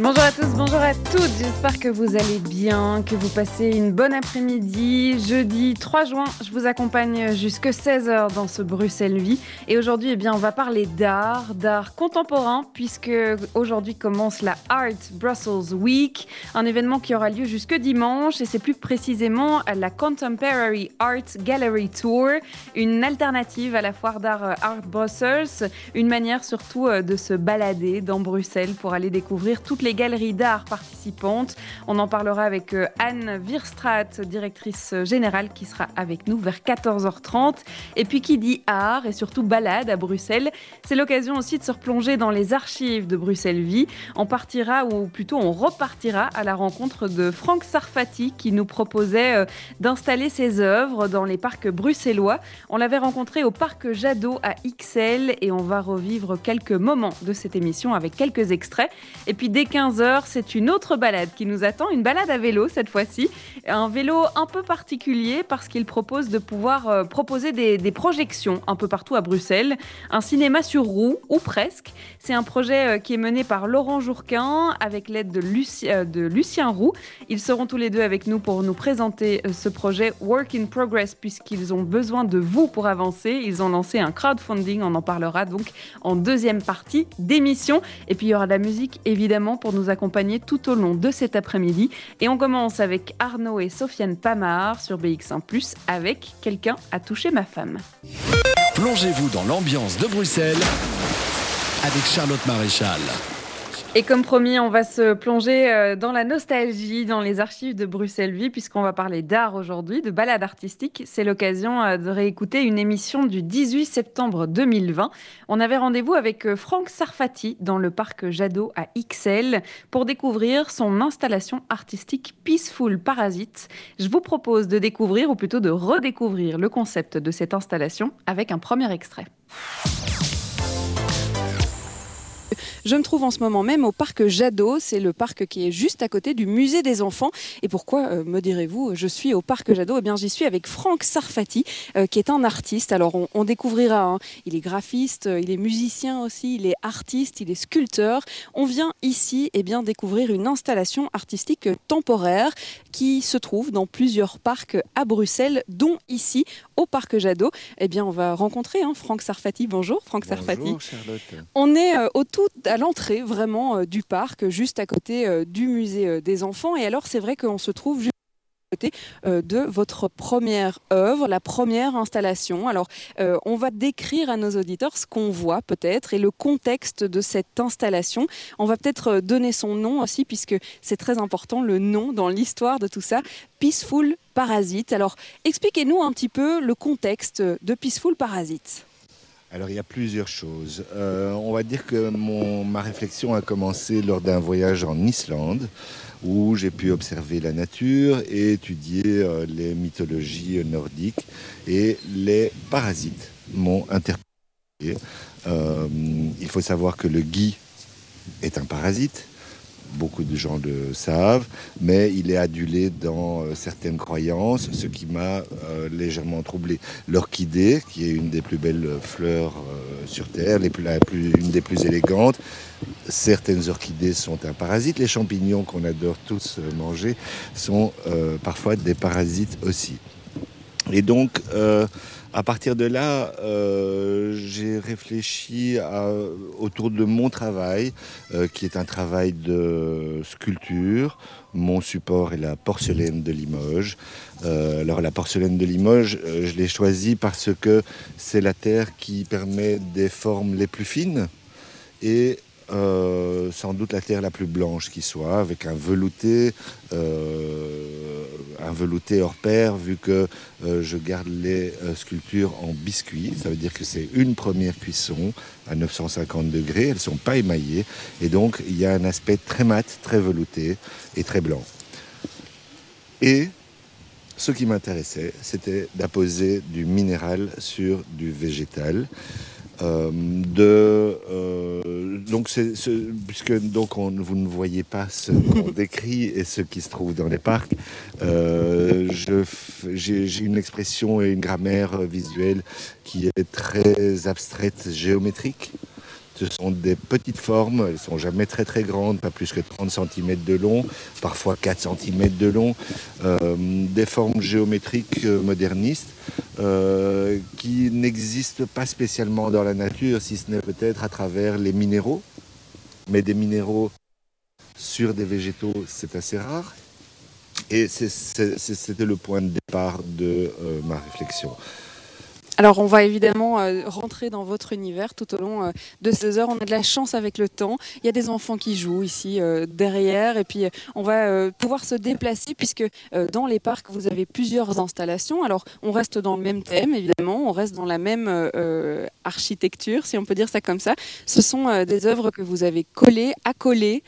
Bonjour à tous, bonjour à toutes, j'espère que vous allez bien, que vous passez une bonne après-midi. Jeudi 3 juin, je vous accompagne jusque 16h dans ce Bruxelles Vie. Et aujourd'hui, eh bien, on va parler d'art, d'art contemporain, puisque aujourd'hui commence la Art Brussels Week, un événement qui aura lieu jusque dimanche, et c'est plus précisément la Contemporary Art Gallery Tour, une alternative à la foire d'art Art Brussels, une manière surtout de se balader dans Bruxelles pour aller découvrir toutes les les galeries d'art participantes. On en parlera avec euh, Anne Wirstrat, directrice générale, qui sera avec nous vers 14h30. Et puis qui dit art et surtout balade à Bruxelles, c'est l'occasion aussi de se replonger dans les archives de Bruxelles Vie. On partira, ou plutôt on repartira à la rencontre de Franck Sarfati qui nous proposait euh, d'installer ses œuvres dans les parcs bruxellois. On l'avait rencontré au parc Jadot à XL et on va revivre quelques moments de cette émission avec quelques extraits. Et puis dès 15h, c'est une autre balade qui nous attend, une balade à vélo cette fois-ci. Un vélo un peu particulier parce qu'il propose de pouvoir euh, proposer des, projections un peu partout à Bruxelles. Un cinéma sur roue, ou presque. C'est un projet euh, qui est mené par Laurent Jourquin avec l'aide de, euh, de Lucien Roux. Ils seront tous les deux avec nous pour nous présenter ce projet Work in Progress puisqu'ils ont besoin de vous pour avancer. Ils ont lancé un crowdfunding, on en parlera donc en deuxième partie d'émission. Et puis il y aura de la musique évidemment pour nous accompagner tout au long de cet après-midi. Et on commence avec Arnaud et Sofiane Pamar sur BX1 ⁇ avec Quelqu'un a touché ma femme. Plongez-vous dans l'ambiance de Bruxelles avec Charlotte Maréchal. Et comme promis, on va se plonger euh, dans la nostalgie, dans les archives de Bruxelles Vie, puisqu'on va parler d'art aujourd'hui, de balade artistique. C'est l'occasion euh, de réécouter une émission du 18 septembre 2020. On avait rendez-vous avec euh, Franck Sarfati dans le parc Jadot à XL pour découvrir son installation artistique Peaceful Parasite. Je vous propose de découvrir, ou plutôt de redécouvrir le concept de cette installation avec un premier extrait. Je me trouve en ce moment même au parc Jadot. C'est le parc qui est juste à côté du musée des enfants. Et pourquoi, euh, me direz-vous, je suis au parc Jadot? Eh bien, j'y suis avec Franck Sarfati, euh, qui est un artiste. Alors, on, découvrira. Hein. Il est graphiste, euh, il est musicien aussi, il est artiste, il est sculpteur. On vient ici eh bien, découvrir une installation artistique temporaire qui se trouve dans plusieurs parcs à Bruxelles, dont ici, au parc Jadot. Eh bien, on va rencontrer hein, Franck Sarfati. Bonjour, Franck Sarfati. Charlotte. On est au tout à l'entrée vraiment euh, du parc, juste à côté euh, du musée euh, des enfants. Et alors, c'est vrai qu'on se trouve juste à côté de votre première œuvre, la première installation. Alors, on va décrire à nos auditeurs ce qu'on voit peut-être et le contexte de cette installation. On va peut-être donner son nom aussi, puisque c'est très important, le nom dans l'histoire de tout ça. Peaceful Parasite. Alors, expliquez-nous un petit peu le contexte de Peaceful Parasite. Alors il y a plusieurs choses. Euh, on va dire que ma réflexion a commencé lors d'un voyage en Islande où j'ai pu observer la nature et étudier euh, les mythologies nordiques et les parasites m'ont interpellé. Euh, il faut savoir que le gui est un parasite beaucoup de gens le savent, mais il est adulé dans euh, certaines croyances, ce qui m'a euh, légèrement troublé. L'orchidée, qui est une des plus belles fleurs euh, sur Terre, les une des plus élégantes, certaines orchidées sont un parasite. Les champignons qu'on adore tous manger sont parfois des parasites aussi. Et donc, à partir de là, euh, j'ai réfléchi autour de mon travail, euh, qui est un travail de sculpture. Mon support est la porcelaine de Limoges. Euh, alors la porcelaine de Limoges, je l'ai choisie parce que c'est la terre qui permet des formes les plus fines et sans doute la terre la plus blanche qui soit, avec un velouté, velouté hors pair, vu que euh, je garde les sculptures en biscuit. Ça veut dire que c'est une première cuisson à 950 degrés, elles ne sont pas émaillées, et donc il y a un aspect très mat, très velouté et très blanc. Et ce qui m'intéressait, c'était d'apposer du minéral sur du végétal. De, donc c'est, puisque donc vous ne voyez pas ce qu'on décrit et ce qui se trouve dans les parcs, j'ai, une expression et une grammaire visuelle qui est très abstraite, géométrique. Ce sont des petites formes, elles ne sont jamais très très grandes, pas plus que 30 cm de long, parfois 4 cm de long, euh, des formes géométriques euh, modernistes euh, qui n'existent pas spécialement dans la nature, si ce n'est peut-être à travers les minéraux. Mais des minéraux sur des végétaux, c'est assez rare. Et c'était le point de départ de ma réflexion. Alors, on va évidemment euh, rentrer dans votre univers tout au long euh, de ces heures. On a de la chance avec le temps. Il y a des enfants qui jouent ici euh, derrière. Et puis, on va pouvoir se déplacer puisque dans les parcs, vous avez plusieurs installations. Alors, on reste dans le même thème, évidemment. On reste dans la même architecture, si on peut dire ça comme ça. Ce sont des œuvres que vous avez collées, accolées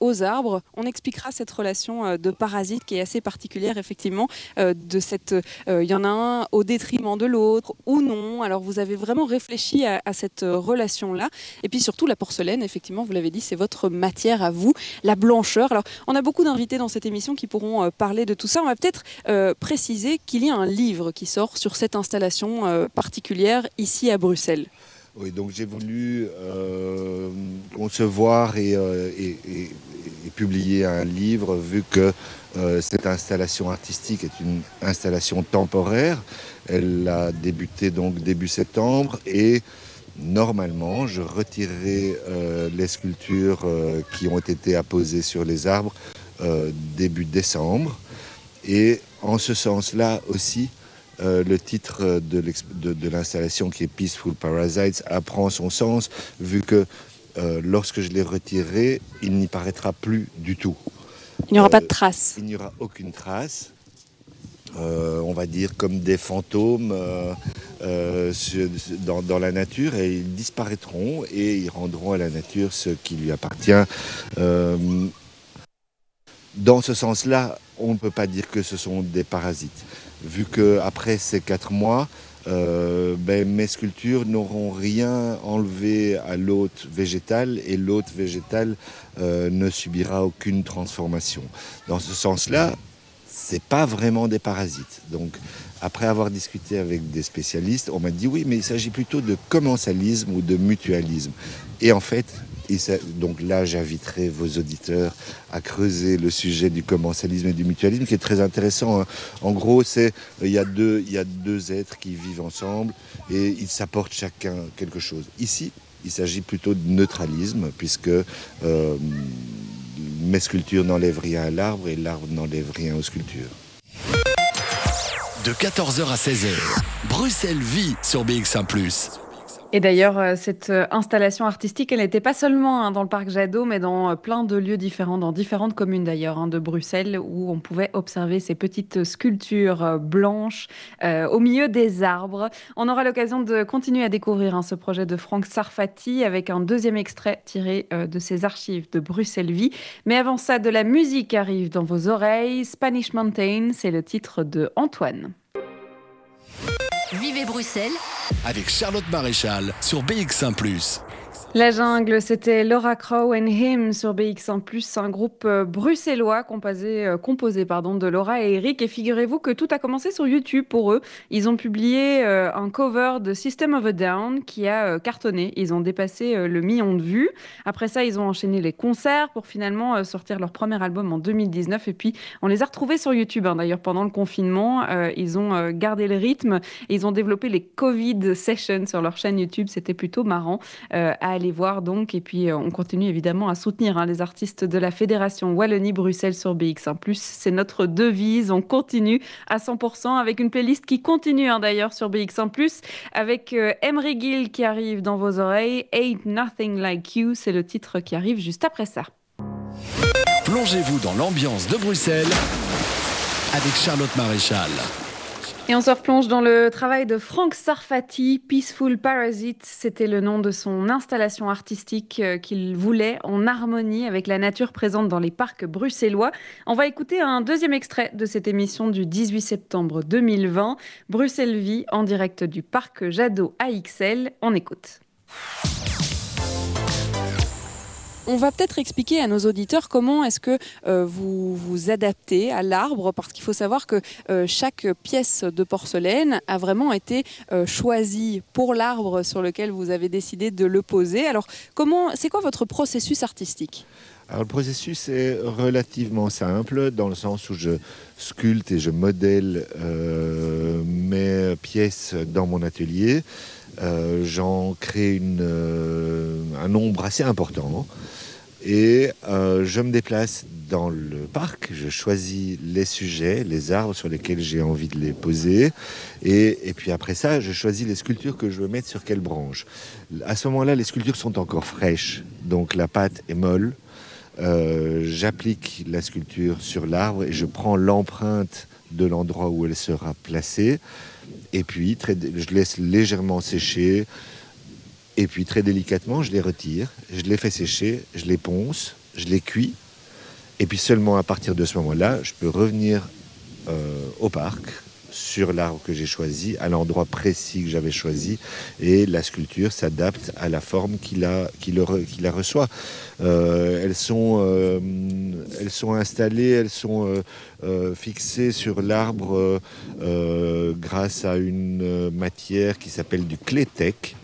aux arbres. On expliquera cette relation de parasite qui est assez particulière, effectivement. de cette, il y en a un au détriment de l'autre ou non. Alors vous avez vraiment réfléchi à, cette euh, relation-là. Et puis surtout la porcelaine, effectivement, vous l'avez dit, c'est votre matière à vous, la blancheur. Alors on a beaucoup d'invités dans cette émission qui pourront euh, parler de tout ça. On va peut-être euh, préciser qu'il y a un livre qui sort sur cette installation particulière ici à Bruxelles. Oui, donc j'ai voulu concevoir et, publier un livre vu que cette installation artistique est une installation temporaire. Elle a débuté donc début septembre et normalement je retirerai euh, les sculptures euh, qui ont été apposées sur les arbres euh, début décembre. Et en ce sens-là aussi, le titre de l'installation qui est Peaceful Parasites apprend son sens vu que lorsque je les retirerai, il n'y paraîtra plus du tout. Il n'y aura pas de traces. Il n'y aura aucune trace. Euh, on va dire comme des fantômes euh, euh, dans, la nature et ils disparaîtront et ils rendront à la nature ce qui lui appartient. dans ce sens-là, on ne peut pas dire que ce sont des parasites, vu qu'après ces quatre mois, ben, mes sculptures n'auront rien enlevé à l'hôte végétal et l'hôte végétal ne subira aucune transformation. Dans ce sens-là, c'est pas vraiment des parasites. Donc, après avoir discuté avec des spécialistes, on m'a dit oui, mais il s'agit plutôt de commensalisme ou de mutualisme. Et en fait, donc là, j'inviterai vos auditeurs à creuser le sujet du commensalisme et du mutualisme, qui est très intéressant. Hein. En gros, c'est il y a deux, il y a deux êtres qui vivent ensemble et ils s'apportent chacun quelque chose. Ici, il s'agit plutôt de neutralisme, puisque euh, mes sculptures n'enlèvent rien à l'arbre et l'arbre n'enlève rien aux sculptures. De 14h à 16h, Bruxelles vit sur BX1 ⁇ et d'ailleurs, euh, cette euh, installation artistique, elle n'était pas seulement hein, dans le parc Jadot, mais dans euh, plein de lieux différents, dans différentes communes d'ailleurs, hein, de Bruxelles, où on pouvait observer ces petites sculptures blanches au milieu des arbres. On aura l'occasion de continuer à découvrir hein, ce projet de Franck Sarfati avec un deuxième extrait tiré de ses archives de Bruxelles Vie. Mais avant ça, de la musique arrive dans vos oreilles. Spanish Mountain, c'est le titre de Antoine. Vivez Bruxelles avec Charlotte Maréchal sur BX1 ⁇ la jungle, c'était Laura Crow and Him sur BX1+, un groupe euh, bruxellois composé, euh, de Laura et Eric. Et figurez-vous que tout a commencé sur YouTube pour eux. Ils ont publié euh, un cover de System of a Down qui a cartonné. Ils ont dépassé le million de vues. Après ça, ils ont enchaîné les concerts pour finalement sortir leur premier album en 2019. Et puis, on les a retrouvés sur YouTube, hein. d'ailleurs, pendant le confinement. ils ont gardé le rythme. Ils ont développé les Covid Sessions sur leur chaîne YouTube. C'était plutôt marrant à aller voir donc. Et puis, euh, on continue évidemment à soutenir hein, les artistes de la Fédération Wallonie-Bruxelles sur BX1. C'est notre devise. On continue à 100% avec une playlist qui continue hein, d'ailleurs sur BX1 avec euh, Emery Gill qui arrive dans vos oreilles. Ain't Nothing Like You, c'est le titre qui arrive juste après ça. Plongez-vous dans l'ambiance de Bruxelles avec Charlotte Maréchal. Et on se replonge dans le travail de Frank Sarfati, Peaceful Parasite. C'était le nom de son installation artistique euh, qu'il voulait en harmonie avec la nature présente dans les parcs bruxellois. On va écouter un deuxième extrait de cette émission du 18 septembre 2020. Bruxelles Vie en direct du parc Jadot AXL. On écoute. On va peut-être expliquer à nos auditeurs comment est-ce que euh, vous vous adaptez à l'arbre, parce qu'il faut savoir que euh, chaque pièce de porcelaine a vraiment été euh, choisie pour l'arbre sur lequel vous avez décidé de le poser. Alors, comment, c'est quoi votre processus artistique? Alors, le processus est relativement simple dans le sens où je sculpte et je modèle mes pièces dans mon atelier. J'en crée un nombre assez important. Et euh, je me déplace dans le parc, je choisis les sujets, les arbres sur lesquels j'ai envie de les poser. Et, puis après ça, je choisis les sculptures que je veux mettre sur quelle branche. À ce moment-là, les sculptures sont encore fraîches, donc la pâte est molle. Euh, j'applique la sculpture sur l'arbre et je prends l'empreinte de l'endroit où elle sera placée. Et puis, je laisse légèrement sécher. Et puis très délicatement, je les retire, je les fais sécher, je les ponce, je les cuis. Et puis seulement à partir de ce moment-là, je peux revenir euh, au parc, sur l'arbre que j'ai choisi, à l'endroit précis que j'avais choisi, et la sculpture s'adapte à la forme qu'il a, la reçoit. Euh, elles, sont, euh, elles sont installées, elles sont fixées sur l'arbre grâce à une matière qui s'appelle du clétec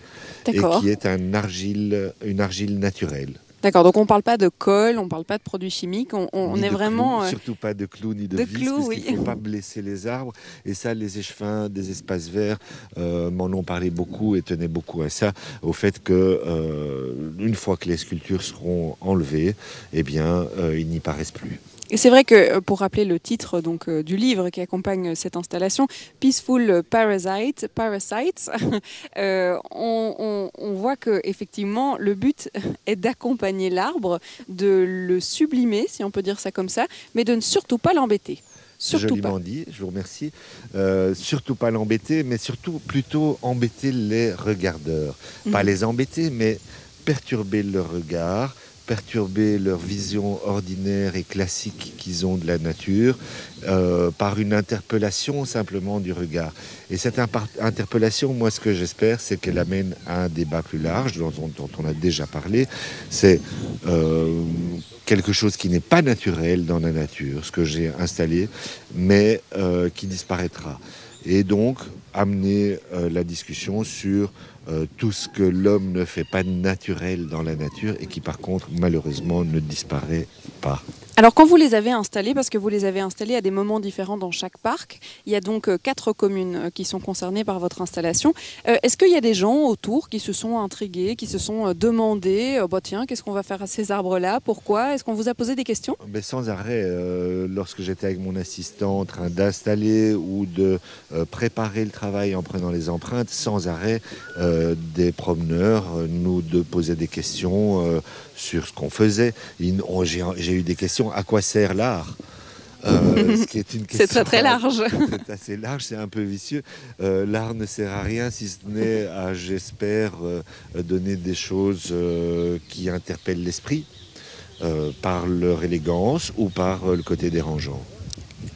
et qui est un argile, une argile naturelle. D'accord, donc on ne parle pas de colle, on ne parle pas de produits chimiques, on, est vraiment... Euh, surtout pas de clous ni de, de vis, parce qu'il ne faut pas blesser les arbres. Et ça, les échevins des espaces verts euh, m'en ont parlé beaucoup et tenaient beaucoup à ça, au fait que euh, une fois que les sculptures seront enlevées, eh bien, ils n'y paraissent plus. Et c'est vrai que, euh, pour rappeler le titre donc, euh, du livre qui accompagne cette installation, Peaceful Parasite, Parasites, euh, on, voit que effectivement le but est d'accompagner l'arbre, de le sublimer, si on peut dire ça comme ça, mais de ne surtout pas l'embêter. Surtout Joliment dit, je vous remercie. surtout pas l'embêter, mais surtout plutôt embêter les regardeurs. Pas mhm. les embêter, mais perturber leur regard, perturber leur vision ordinaire et classique qu'ils ont de la nature euh, par une interpellation simplement du regard. Et cette interpellation, moi ce que j'espère, c'est qu'elle amène à un débat plus large dont, on a déjà parlé. C'est euh, quelque chose qui n'est pas naturel dans la nature, ce que j'ai installé, mais euh, qui disparaîtra. Et donc amener la discussion sur euh, tout ce que l'homme ne fait pas naturel dans la nature et qui par contre malheureusement ne disparaît pas. Alors quand vous les avez installés, parce que vous les avez installés à des moments différents dans chaque parc, il y a donc euh, quatre communes euh, qui sont concernées par votre installation. Est-ce qu'il y a des gens autour qui se sont intrigués, qui se sont demandé, bah, tiens, qu'est-ce qu'on va faire à ces arbres-là? Pourquoi? Est-ce qu'on vous a posé des questions? Mais Sans arrêt, lorsque j'étais avec mon assistant en train d'installer ou de préparer le travail en prenant les empreintes, sans arrêt, des promeneurs nous de poser des questions sur ce qu'on faisait. J'ai eu des questions à quoi sert l'art? Euh, c'est très très large. C'est assez large, c'est un peu vicieux. Euh, l'art ne sert à rien si ce n'est à, j'espère, euh, donner des choses qui interpellent l'esprit par leur élégance ou par le côté dérangeant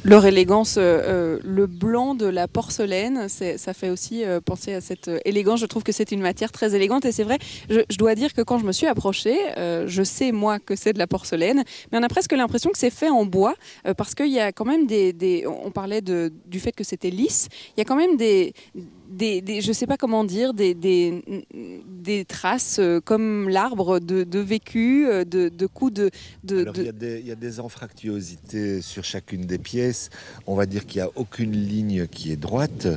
leur élégance, euh, euh, le blanc de la porcelaine, ça fait aussi euh, penser à cette élégance. Je trouve que c'est une matière très élégante et c'est vrai, je, dois dire que quand je me suis approchée, je sais moi que c'est de la porcelaine, mais on a presque l'impression que c'est fait en bois parce qu'il y a quand même des, on parlait du fait que c'était lisse, il y a quand même des, des, je sais pas comment dire, des, des, des traces euh, comme l'arbre de, de, vécu, euh, de, de coups de... de, il, y a des, il y a des anfractuosités sur chacune des pièces. On va dire qu'il n'y a aucune ligne qui est droite.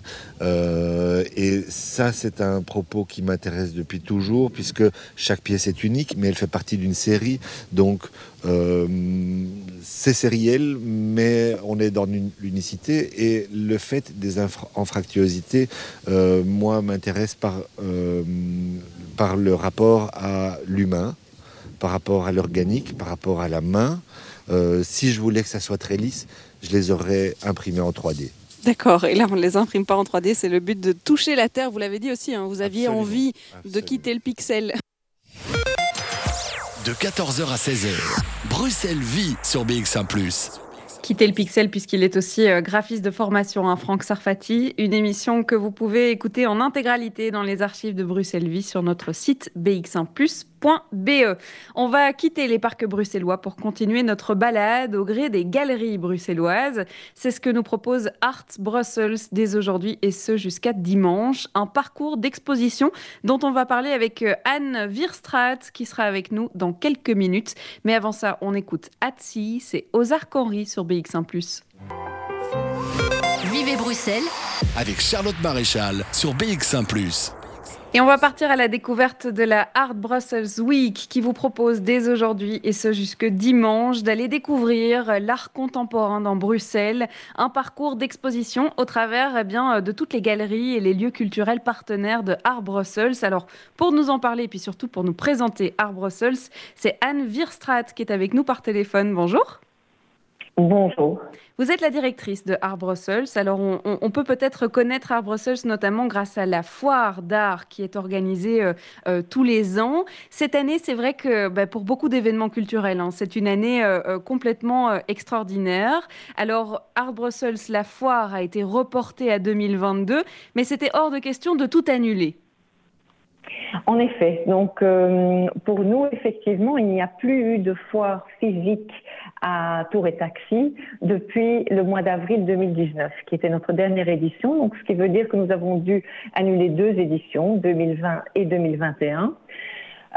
Euh, et ça, c'est un propos qui m'intéresse depuis toujours, puisque chaque pièce est unique, mais elle fait partie d'une série. Donc, c'est sériel, mais on est dans l'unicité et le fait des anfractuosités, euh, moi, m'intéresse par, euh, par le rapport à l'humain, par rapport à l'organique, par rapport à la main. si je voulais que ça soit très lisse, je les aurais imprimés en 3D. D'accord, et là on ne les imprime pas en 3D, c'est le but de toucher la Terre, vous l'avez dit aussi, hein. vous aviez envie de quitter le pixel. De 14h à 16h, Bruxelles vit sur BX1 ⁇ quitter le pixel puisqu'il est aussi euh, graphiste de formation, hein, Franck Sarfati. Une émission que vous pouvez écouter en intégralité dans les archives de Bruxelles Vie sur notre site bx1plus.be. On va quitter les parcs bruxellois pour continuer notre balade au gré des galeries bruxelloises. C'est ce que nous propose Art Brussels dès aujourd'hui et ce jusqu'à dimanche. Un parcours d'exposition dont on va parler avec euh, Anne Wirstraat qui sera avec nous dans quelques minutes. Mais avant ça, on écoute Atsi, c'est aux Henri sur BX. BX1 Vivez Bruxelles avec Charlotte Maréchal sur BX1 ⁇ et on va partir à la découverte de la Art Brussels Week qui vous propose dès aujourd'hui et ce jusque dimanche d'aller découvrir l'art contemporain dans Bruxelles, un parcours d'exposition au travers eh bien, de toutes les galeries et les lieux culturels partenaires de Art Brussels. Alors pour nous en parler et puis surtout pour nous présenter Art Brussels, c'est Anne Wirstraat qui est avec nous par téléphone. Bonjour. Bonjour. Vous êtes la directrice de Art Brussels. Alors, on, peut peut-être connaître Art Brussels notamment grâce à la foire d'art qui est organisée euh, euh, tous les ans. Cette année, c'est vrai que bah, pour beaucoup d'événements culturels, hein, c'est une année euh, complètement extraordinaire. Alors, Art Brussels, la foire a été reportée à 2022, mais c'était hors de question de tout annuler. En effet, donc pour nous, effectivement, il n'y a plus eu de foire physique à Tour et Taxi depuis le mois d'avril 2019, qui était notre dernière édition. Donc, ce qui veut dire que nous avons dû annuler deux éditions, 2020 et 2021.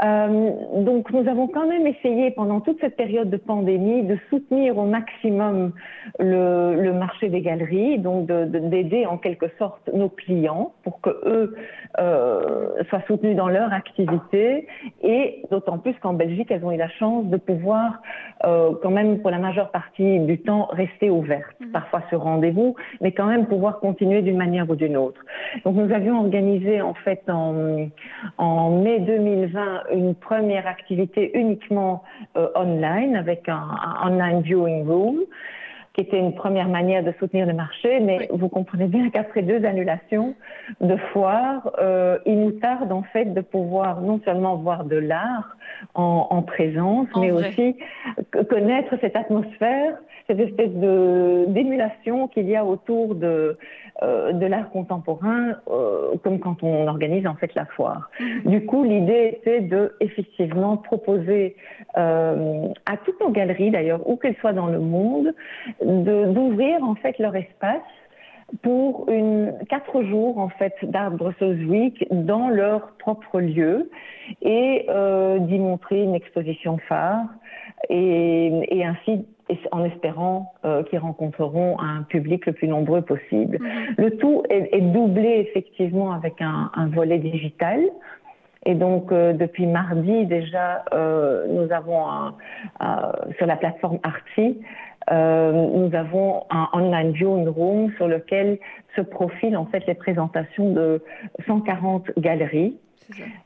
Euh, donc nous avons quand même essayé pendant toute cette période de pandémie de soutenir au maximum le, le marché des galeries, donc d'aider de, en quelque sorte nos clients pour que eux euh, soient soutenus dans leur activité et d'autant plus qu'en Belgique elles ont eu la chance de pouvoir euh, quand même pour la majeure partie du temps rester ouvertes, mmh. parfois sur rendez-vous, mais quand même pouvoir continuer d'une manière ou d'une autre. Donc nous avions organisé en fait en, en mai 2020 une première activité uniquement euh, online avec un, online viewing room qui était une première manière de soutenir le marché, mais vous comprenez bien qu'après deux annulations de foires, euh, il nous tarde en fait de pouvoir non seulement voir de l'art en, présence, mais aussi connaître cette atmosphère, cette espèce de d'émulation qu'il y a autour de euh, de l'art contemporain, euh, comme quand on organise en fait la foire. Mhm. Du coup, l'idée était de effectivement proposer euh, à toutes nos galeries, d'ailleurs, où qu'elles soient dans le monde, d'ouvrir en fait leur espace pour une quatre jours en fait d'Art Brussels Week dans leur propre lieu et d'y montrer une exposition phare et, et ainsi en espérant euh, qu'ils rencontreront un public le plus nombreux possible. Mhm. Le tout est, doublé effectivement avec un, volet digital. Et donc, euh, depuis mardi déjà, euh, nous avons sur la plateforme Artsy, nous avons un online viewing room sur lequel se profilent en fait les présentations de 140 galeries.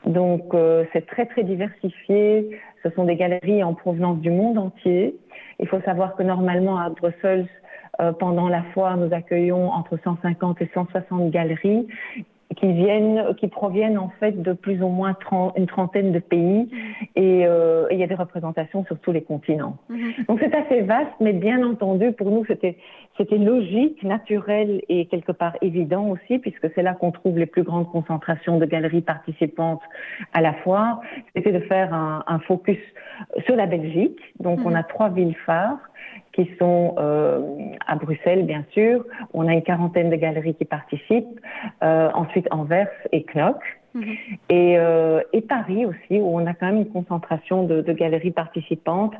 Donc, c'est très très diversifié. Ce sont des galeries en provenance du monde entier. Il faut savoir que normalement à Bruxelles, euh, pendant la foire, nous accueillons entre 150 et 160 galeries qui viennent, qui proviennent en fait de plus ou moins une trentaine de pays euh, et il y a des représentations sur tous les continents. Mhm. Donc c'est assez vaste, mais bien entendu pour nous c'était c'était logique, naturel et quelque part évident aussi puisque c'est là qu'on trouve les plus grandes concentrations de galeries participantes à la foire. C'était de faire un, un, focus sur la Belgique. Donc on mhm. a trois villes phares qui sont euh, à Bruxelles, bien sûr. On a une quarantaine de galeries qui participent. Euh, ensuite, Anvers et Knock. Mhm. Et, euh, et, Paris aussi, où on a quand même une concentration de, de galeries participantes.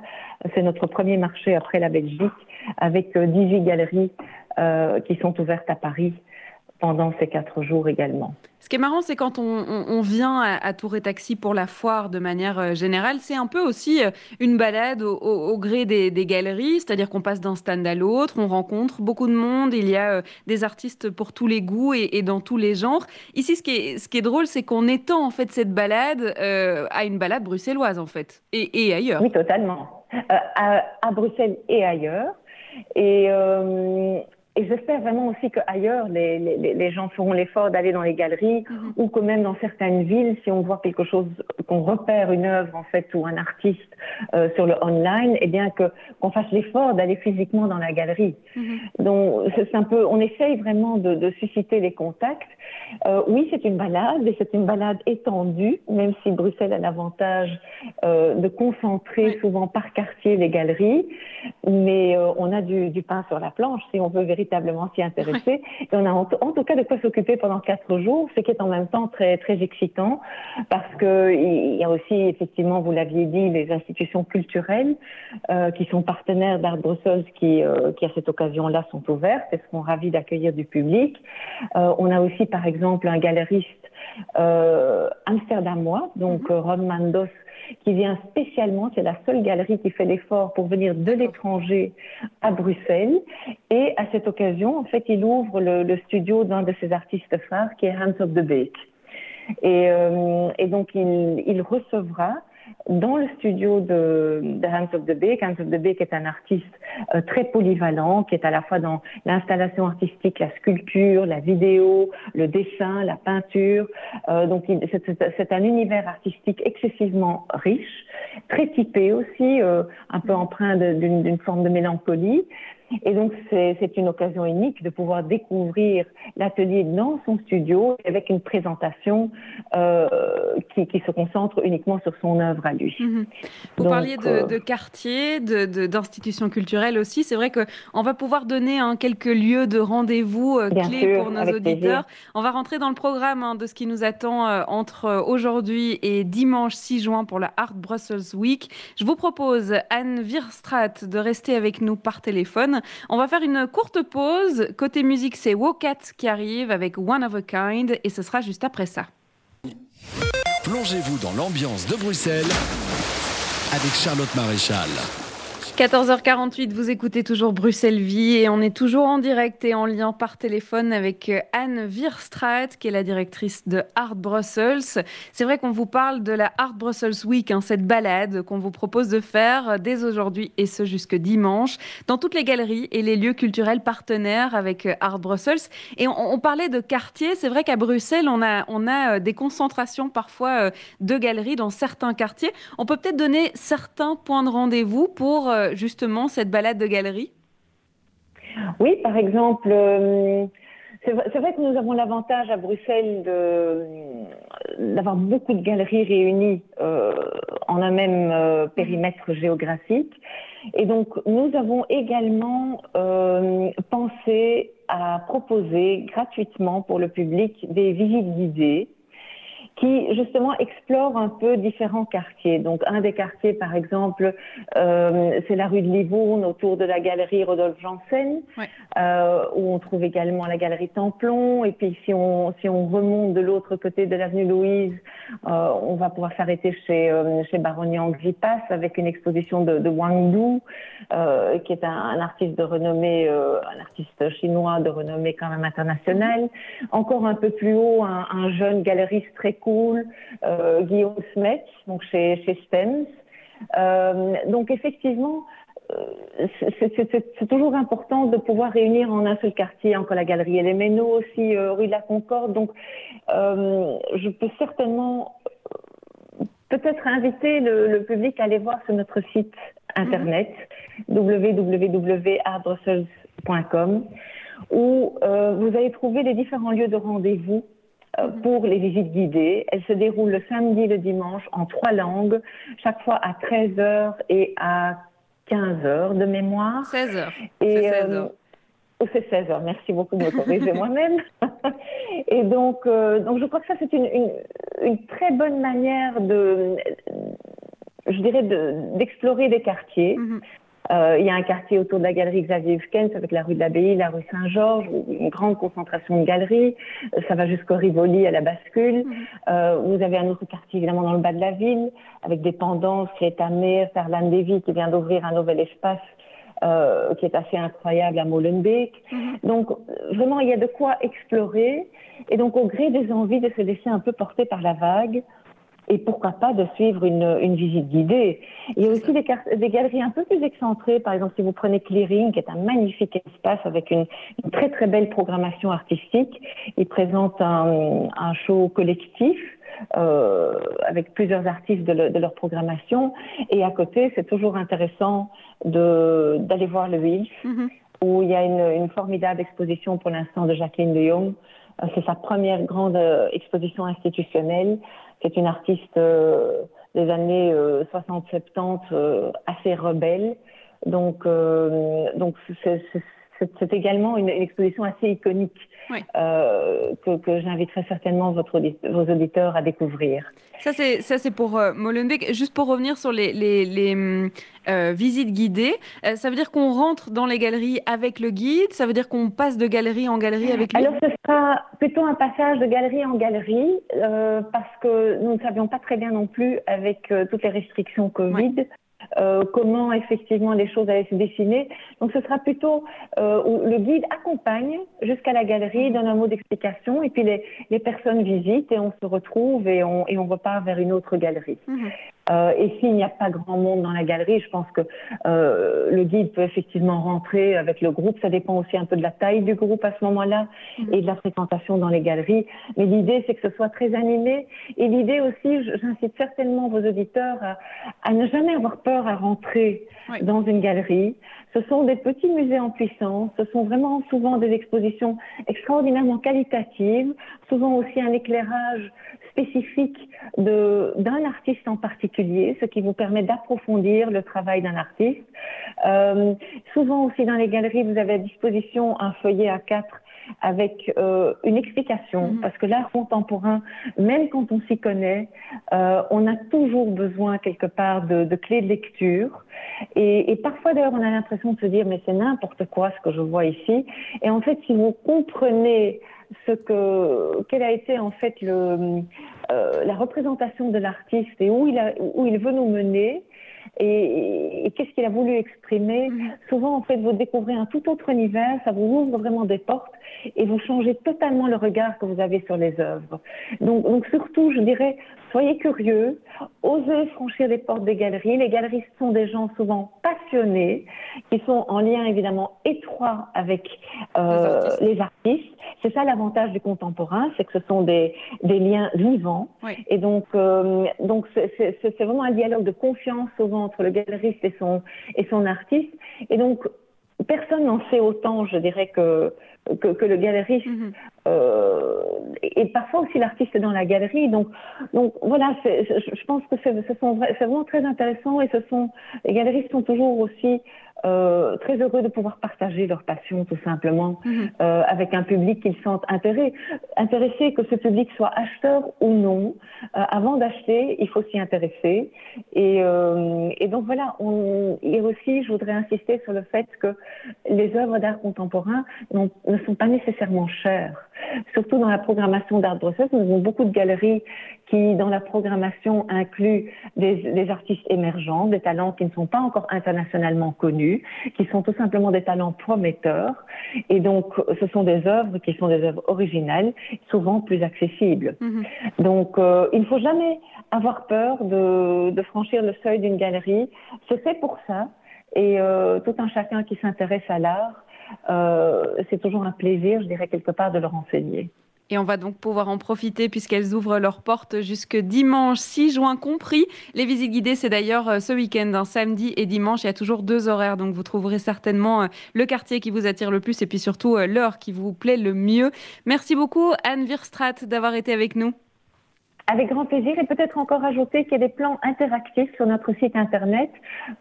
C'est notre premier marché après la Belgique, avec 18 galeries qui sont ouvertes à Paris pendant ces quatre jours également. Ce qui est marrant, c'est quand on, vient à, Tour et Taxi pour la foire de manière euh, générale, c'est un peu aussi euh, une balade au, gré des, galeries, c'est-à-dire qu'on passe d'un stand à l'autre, on rencontre beaucoup de monde, il y a euh, des artistes pour tous les goûts et, dans tous les genres. Ici, ce qui est, ce qui est drôle, c'est qu'on étend en fait cette balade à une balade bruxelloise en fait, et, ailleurs. Oui, totalement. à, Bruxelles et ailleurs. Et et j'espère vraiment aussi qu'ailleurs, les, les, les, gens feront l'effort d'aller dans les galeries mhm. ou que même dans certaines villes, si on voit quelque chose, qu'on repère une œuvre en fait ou un artiste euh, sur le online, et eh bien que qu'on fasse l'effort d'aller physiquement dans la galerie. Mhm. Donc c'est un peu, on essaye vraiment de, de susciter les contacts. Euh, oui, c'est une balade et c'est une balade étendue, même si Bruxelles a l'avantage euh, de concentrer souvent par quartier les galeries, mais euh, on a du, du pain sur la planche si on veut véritablement s'y intéresser. Et on a en, tout cas de quoi s'occuper pendant quatre jours, ce qui est en même temps très très excitant parce que il y a aussi effectivement, vous l'aviez dit, les institutions culturelles qui sont partenaires d'Art Brussels qui qui à cette occasion-là sont ouvertes et seront ravis d'accueillir du public. On a aussi par exemple un galeriste amsterdamois, donc mm Ron Mandos qui vient spécialement, c'est la seule galerie qui fait l'effort pour venir de l'étranger à Bruxelles. Et à cette occasion, en fait, il ouvre le, studio d'un de ses artistes phares, qui est Hans of the Beek. Et, euh, et donc, il, il recevra dans le studio de, de, Hans of the Beek. Hans of the Beek est un artiste euh, très polyvalent, qui est à la fois dans l'installation artistique, la sculpture, la vidéo, le dessin, la peinture. Euh, donc c'est un univers artistique excessivement riche, très typé aussi, euh, un peu empreint d'une forme de mélancolie. Et donc, c'est une occasion unique de pouvoir découvrir l'atelier dans son studio avec une présentation euh, qui, qui, se concentre uniquement sur son œuvre à lui. Mhm. Vous parliez de, euh, de quartier, d'institutions de, culturelles aussi. C'est vrai qu'on va pouvoir donner hein, quelques lieux de rendez-vous euh, clés pour nos auditeurs. On va rentrer dans le programme hein, de ce qui nous attend euh, entre aujourd'hui et dimanche 6 juin pour la Art Brussels Week. Je vous propose, Anne Virstrat, de rester avec nous par téléphone. On va faire une courte pause. Côté musique, c'est Wokat qui arrive avec One of a Kind et ce sera juste après ça. Plongez-vous dans l'ambiance de Bruxelles avec Charlotte Maréchal. 14h48, vous écoutez toujours Bruxelles Vie et on est toujours en direct et en lien par téléphone avec euh, Anne Virstraat, qui est la directrice de Art Brussels. C'est vrai qu'on vous parle de la Art Brussels Week, hein, cette balade qu'on vous propose de faire dès aujourd'hui et ce jusque dimanche dans toutes les galeries et les lieux culturels partenaires avec euh, Art Brussels. Et on, parlait de quartiers. C'est vrai qu'à Bruxelles, on a, euh, des concentrations parfois de galeries dans certains quartiers. On peut peut-être donner certains points de rendez-vous pour justement cette balade de galerie Oui, par exemple, euh, c'est vrai, que nous avons l'avantage à Bruxelles d'avoir beaucoup de galeries réunies euh, en un même euh, périmètre géographique. Et donc, nous avons également pensé à proposer gratuitement pour le public des visites guidées qui justement explore un peu différents quartiers. Donc un des quartiers, par exemple, euh, c'est la rue de Livourne autour de la galerie Rodolphe Janssen, euh, où on trouve également la galerie Templon. Et puis si on si on remonte de l'autre côté de l'avenue Louise, euh, on va pouvoir s'arrêter chez chez Baronian Xipas avec une exposition de, de Wang Du, qui est un, un, artiste de renommée, un artiste chinois de renommée quand même internationale. Encore un peu plus haut, un, un jeune galeriste très euh, Guillaume Smet, donc chez, chez. Euh, donc effectivement, euh, c'est toujours important de pouvoir réunir en un seul quartier encore la galerie Les Ménos aussi, rue de la Concorde. Donc, je peux certainement peut-être inviter le, public à aller voir sur notre site internet www.artbrussels.com où vous allez trouver les différents lieux de rendez-vous pour les visites guidées. Elles se déroulent le samedi et le dimanche en trois langues, chaque fois à 13h et à 15h de mémoire. 16h. Et, 16 euh, c'est 16 h Merci beaucoup de me corriger moi-même. et donc, euh, donc, je crois que ça, c'est une, une, très bonne manière de, je dirais, d'explorer des quartiers. Mm-hmm. Euh, il y a un quartier autour de la galerie Xavier Hufkens avec la rue de l'Abbaye, la rue Saint-Georges, une grande concentration de galeries. Euh, ça va jusqu'au Rivoli à la bascule. Euh, vous avez un autre quartier évidemment dans le bas de la ville avec des pendances, Mer, Ferland Davy qui vient d'ouvrir un nouvel espace euh, qui est assez incroyable à Molenbeek. Mhm. Donc vraiment, il y a de quoi explorer. Et donc au gré des envies de se laisser un peu porter par la vague, et pourquoi pas de suivre une, visite guidée. Il y a aussi des, des, galeries un peu plus excentrées, par exemple si vous prenez Clearing, qui est un magnifique espace avec une, très très belle programmation artistique. Il présente un, un show collectif. Euh, avec plusieurs artistes de, leur programmation. Et à côté, c'est toujours intéressant d'aller voir le Wilf, mm-hmm. où il y a une, une formidable exposition pour l'instant de Jacqueline de Jong. Euh, c'est sa première grande euh, exposition institutionnelle c'est une artiste euh, des années 60-70 euh, assez rebelle. Donc, euh, donc c'est également une, exposition assez iconique que, que j'inviterai certainement votre, vos auditeurs à découvrir. Ça, c'est, pour Molenbeek. Juste pour revenir sur les, les, les euh, visite guidée. Euh, ça veut dire qu'on rentre dans les galeries avec le guide? Ça veut dire qu'on passe de galerie en galerie avec lui? Alors, ce sera plutôt un passage de galerie en galerie euh, parce que nous ne savions pas très bien non plus avec toutes les restrictions Covid. Euh, comment effectivement les choses allaient se dessiner. Donc ce sera plutôt euh, où le guide accompagne jusqu'à la galerie, donne un mot d'explication et puis les, les, personnes visitent et on se retrouve et on, et on repart vers une autre galerie. Mhm. Euh, et s'il n'y a pas grand monde dans la galerie, je pense que euh, le guide peut effectivement rentrer avec le groupe. Ça dépend aussi un peu de la taille du groupe à ce moment-là mhm. et de la fréquentation dans les galeries. Mais l'idée, c'est que ce soit très animé. Et l'idée aussi, j'incite certainement vos auditeurs à, à, ne jamais avoir peur à rentrer dans une galerie. Ce sont des petits musées en puissance. Ce sont vraiment souvent des expositions extraordinairement qualitatives, souvent aussi un éclairage spécifique d'un artiste en particulier, ce qui vous permet d'approfondir le travail d'un artiste. Euh, souvent aussi dans les galeries, vous avez à disposition un feuillet à 4 avec euh, une explication, mhm. parce que l'art contemporain, même quand on s'y connaît, euh, on a toujours besoin quelque part de, de clés de lecture. Et, et parfois d'ailleurs, on a l'impression de se dire, mais c'est n'importe quoi ce que je vois ici. Et en fait, si vous comprenez ce que quelle a été en fait le, euh, la représentation de l'artiste et où il, a, où il veut nous mener et, et qu'est-ce qu'il a voulu exprimer. Mm-hmm. Souvent, en fait, vous découvrez un tout autre univers, ça vous ouvre vraiment des portes et vous changez totalement le regard que vous avez sur les œuvres. Donc, donc surtout, je dirais, soyez curieux, osez franchir les portes des galeries. Les galeristes sont des gens souvent passionnés, qui sont en lien évidemment étroit avec euh, les artistes. C'est ça l'avantage du contemporain, c'est que ce sont des, des liens vivants. Et donc, euh, donc c'est vraiment un dialogue de confiance souvent entre le galeriste et son, et son artiste. Et donc, personne n'en sait autant, je dirais, que, que, que le galeriste. Mhm. euh, et, parfois aussi l'artiste dans la galerie. Donc, donc voilà, je pense que c'est vraiment très intéressant et ce sont, les galeristes sont toujours aussi euh, très heureux de pouvoir partager leur passion tout simplement mhm. euh, avec un public qu'ils sentent intéressé, intéressé, que ce public soit acheteur ou non. Euh, avant d'acheter, il faut s'y intéresser. Et, euh, et donc voilà, on, et aussi je voudrais insister sur le fait que les œuvres d'art contemporain ne sont pas nécessairement chères. Surtout dans la programmation d'Art Bruxelles, nous avons beaucoup de galeries qui, dans la programmation, incluent des, des, artistes émergents, des talents qui ne sont pas encore internationalement connus, qui sont tout simplement des talents prometteurs. Et donc, ce sont des œuvres qui sont des œuvres originales, souvent plus accessibles. Mm-hmm. Donc, euh, il ne faut jamais avoir peur de, de franchir le seuil d'une galerie. C'est fait pour ça. Et euh, tout un chacun qui s'intéresse à l'art euh, c'est toujours un plaisir, je dirais, quelque part de leur enseigner. Et on va donc pouvoir en profiter puisqu'elles ouvrent leurs portes jusque dimanche 6 juin compris. Les visites guidées, c'est d'ailleurs euh, ce week-end, un samedi et dimanche. Il y a toujours deux horaires, donc vous trouverez certainement euh, le quartier qui vous attire le plus et puis surtout l'heure qui vous plaît le mieux. Merci beaucoup Anne Virstrat d'avoir été avec nous. Avec grand plaisir et peut-être encore ajouter qu'il y a des plans interactifs sur notre site internet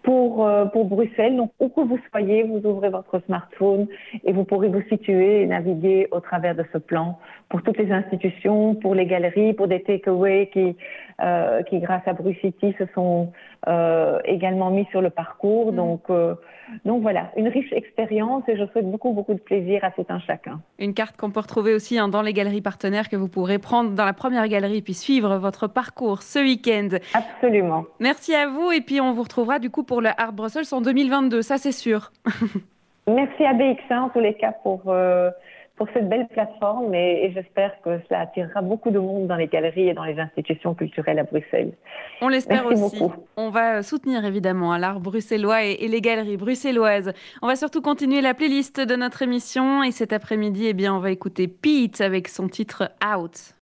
pour, euh, pour Bruxelles. Donc, où que vous soyez, vous ouvrez votre smartphone et vous pourrez vous situer et naviguer au travers de ce plan pour toutes les institutions, pour les galeries, pour des takeaways qui, euh, qui, grâce à Brucity, se sont euh, également mis sur le parcours. Mm. Donc, euh, donc voilà, une riche expérience et je souhaite beaucoup, beaucoup de plaisir à tout un chacun. Une carte qu'on peut retrouver aussi hein, dans les galeries partenaires que vous pourrez prendre dans la première galerie puis suivre votre parcours ce week-end. Absolument. Merci à vous et puis on vous retrouvera du coup pour le Art Brussels en 2022, ça c'est sûr. Merci à BX1 en tous les cas pour pour cette belle plateforme et, j'espère que cela attirera beaucoup de monde dans les galeries et dans les institutions culturelles à Bruxelles. On l'espère aussi. Beaucoup. On va soutenir évidemment l'art bruxellois et, et, les galeries bruxelloises. On va surtout continuer la playlist de notre émission et cet après-midi, eh bien, on va écouter Pete avec son titre Out.